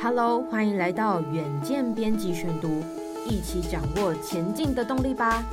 Hello，欢迎来到远见编辑选读，一起掌握前进的动力吧。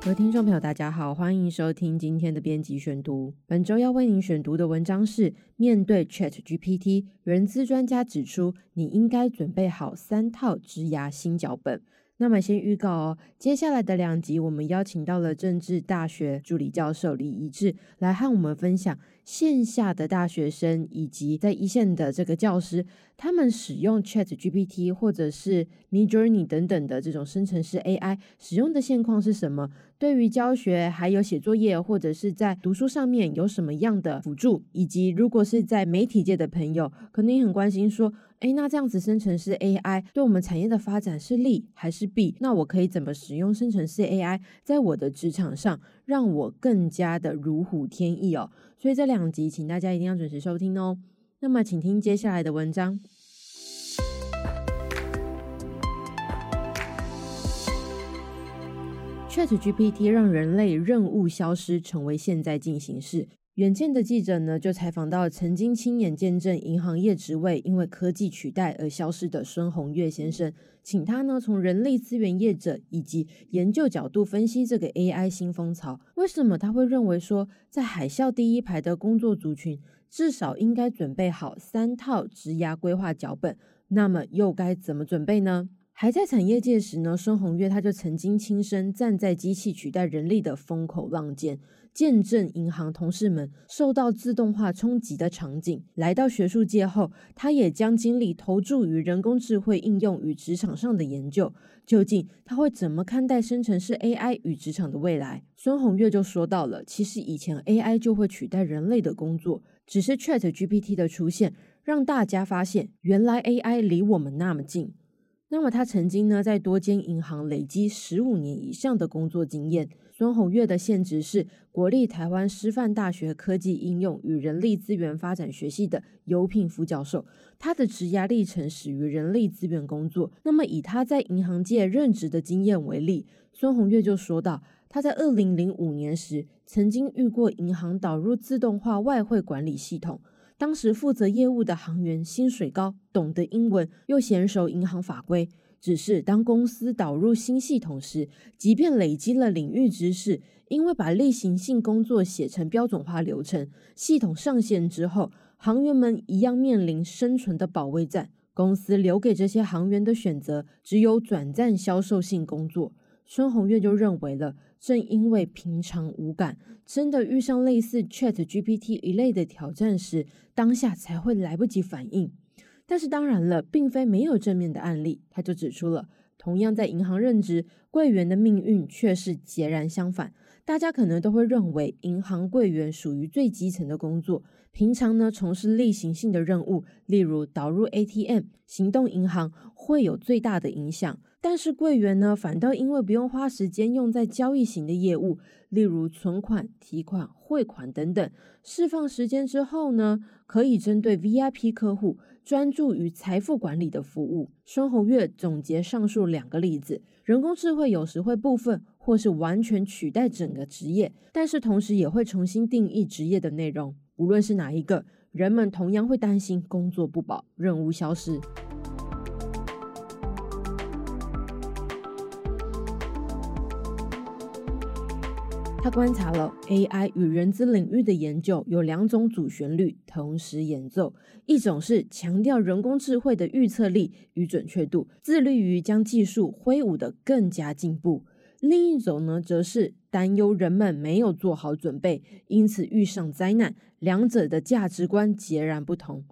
各位听众朋友，大家好，欢迎收听今天的编辑选读。本周要为您选读的文章是：面对 ChatGPT，人资专家指出，你应该准备好三套职涯新脚本。那么先预告哦，接下来的两集我们邀请到了政治大学助理教授李一志来和我们分享线下的大学生以及在一线的这个教师，他们使用 ChatGPT 或者是 Midjourney 等等的这种生成式 AI 使用的现况是什么？对于教学还有写作业或者是在读书上面有什么样的辅助？以及如果是在媒体界的朋友，可能也很关心说。诶，那这样子生成式 AI 对我们产业的发展是利还是弊？那我可以怎么使用生成式 AI 在我的职场上，让我更加的如虎添翼哦？所以这两集，请大家一定要准时收听哦。那么，请听接下来的文章。ChatGPT 让人类任务消失，成为现在进行式。远见的记者呢，就采访到曾经亲眼见证银行业职位因为科技取代而消失的孙鸿岳先生，请他呢从人力资源业者以及研究角度分析这个 AI 新风潮。为什么他会认为说，在海啸第一排的工作族群至少应该准备好三套职涯规划脚本？那么又该怎么准备呢？还在产业界时呢，孙鸿岳他就曾经亲身站在机器取代人力的风口浪尖。见证银行同事们受到自动化冲击的场景，来到学术界后，他也将精力投注于人工智慧应用与职场上的研究。究竟他会怎么看待生成式 AI 与职场的未来？孙鸿岳就说到了，其实以前 AI 就会取代人类的工作，只是 ChatGPT 的出现，让大家发现原来 AI 离我们那么近。那么他曾经呢，在多间银行累积十五年以上的工作经验。孙鸿岳的现职是国立台湾师范大学科技应用与人力资源发展学系的优聘副教授，他的职涯历程始于人力资源工作。那么以他在银行界任职的经验为例，孙鸿岳就说道，他在二零零五年时曾经遇过银行导入自动化外汇管理系统，当时负责业务的行员薪水高，懂得英文，又娴熟银行法规。只是当公司导入新系统时，即便累积了领域知识，因为把例行性工作写成标准化流程，系统上线之后，行员们一样面临生存的保卫战。公司留给这些行员的选择只有转战销售性工作。孙红月就认为了，正因为平常无感，真的遇上类似 ChatGPT 一类的挑战时，当下才会来不及反应。但是当然了，并非没有正面的案例。他就指出了，同样在银行任职，柜员的命运却是截然相反。大家可能都会认为，银行柜员属于最基层的工作，平常呢从事例行性的任务，例如导入 ATM、行动银行，会有最大的影响。但是柜员呢，反倒因为不用花时间用在交易型的业务，例如存款、提款、汇款等等，释放时间之后呢，可以针对 VIP 客户专注于财富管理的服务。孙鸿岳总结上述两个例子，人工智慧有时会部分或是完全取代整个职业，但是同时也会重新定义职业的内容。无论是哪一个，人们同样会担心工作不保、任务消失。观察了 AI 与人资领域的研究，有两种主旋律同时演奏：一种是强调人工智慧的预测力与准确度，致力于将技术挥舞得更加进步；另一种呢，则是担忧人们没有做好准备，因此遇上灾难。两者的价值观截然不同。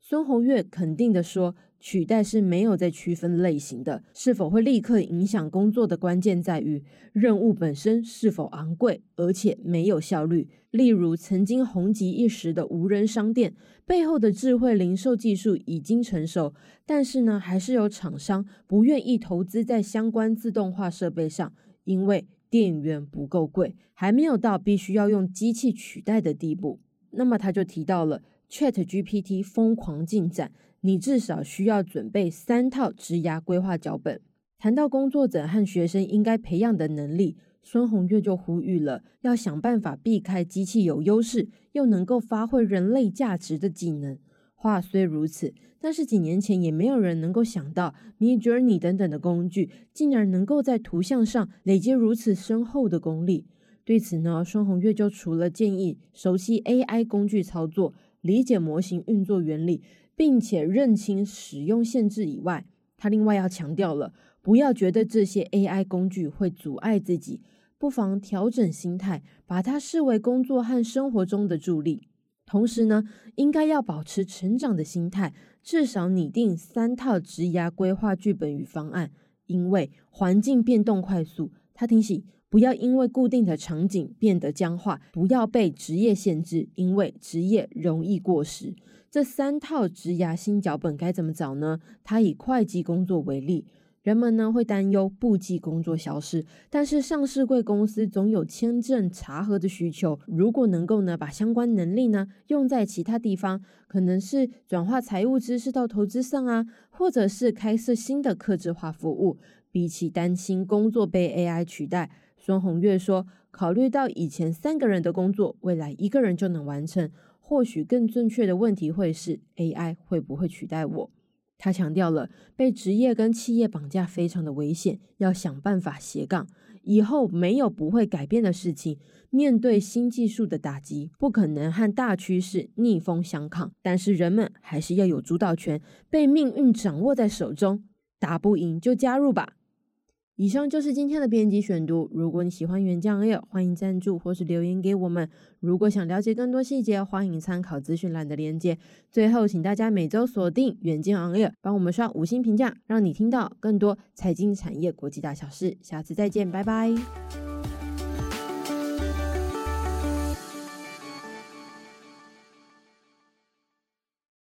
孙鸿岳肯定地说。取代是没有在区分类型的，是否会立刻影响工作的关键在于任务本身是否昂贵，而且没有效率。例如，曾经红极一时的无人商店背后的智慧零售技术已经成熟，但是呢，还是有厂商不愿意投资在相关自动化设备上，因为电源不够贵，还没有到必须要用机器取代的地步。那么他就提到了 ChatGPT 疯狂进展。你至少需要准备三套职涯规划脚本。谈到工作者和学生应该培养的能力，孙红月就呼吁了，要想办法避开机器有优势又能够发挥人类价值的技能。话虽如此，但是几年前也没有人能够想到，Midjourney 等等的工具竟然能够在图像上累积如此深厚的功力。对此呢，孙红月就除了建议熟悉 AI 工具操作、理解模型运作原理，并且认清使用限制以外，他另外要强调了，不要觉得这些 AI 工具会阻碍自己，不妨调整心态，把它视为工作和生活中的助力。同时呢，应该要保持成长的心态，至少拟定三套职涯规划剧本与方案。因为环境变动快速，他提醒不要因为固定的场景变得僵化，不要被职业限制，因为职业容易过时。这三套职涯新脚本该怎么找呢？他以会计工作为例。人们呢会担忧簿记工作消失，但是上市贵公司总有签证查核的需求。如果能够呢把相关能力呢用在其他地方，可能是转化财务知识到投资上啊，或者是开设新的客制化服务。比起担心工作被 AI 取代，孙红月说，考虑到以前三个人的工作，未来一个人就能完成，或许更正确的问题会是 AI 会不会取代我？他强调了，被职业跟企业绑架非常的危险，要想办法斜杠。以后没有不会改变的事情，面对新技术的打击，不可能和大趋势逆风相抗。但是人们还是要有主导权，被命运掌握在手中，打不赢就加入吧。以上就是今天的编辑选读。如果你喜欢远见 Air，欢迎赞助或是留言给我们。如果想了解更多细节，欢迎参考资讯栏的链接。最后，请大家每周锁定远见 Air，帮我们刷五星评价，让你听到更多财经产业国际大小事。下次再见，拜拜。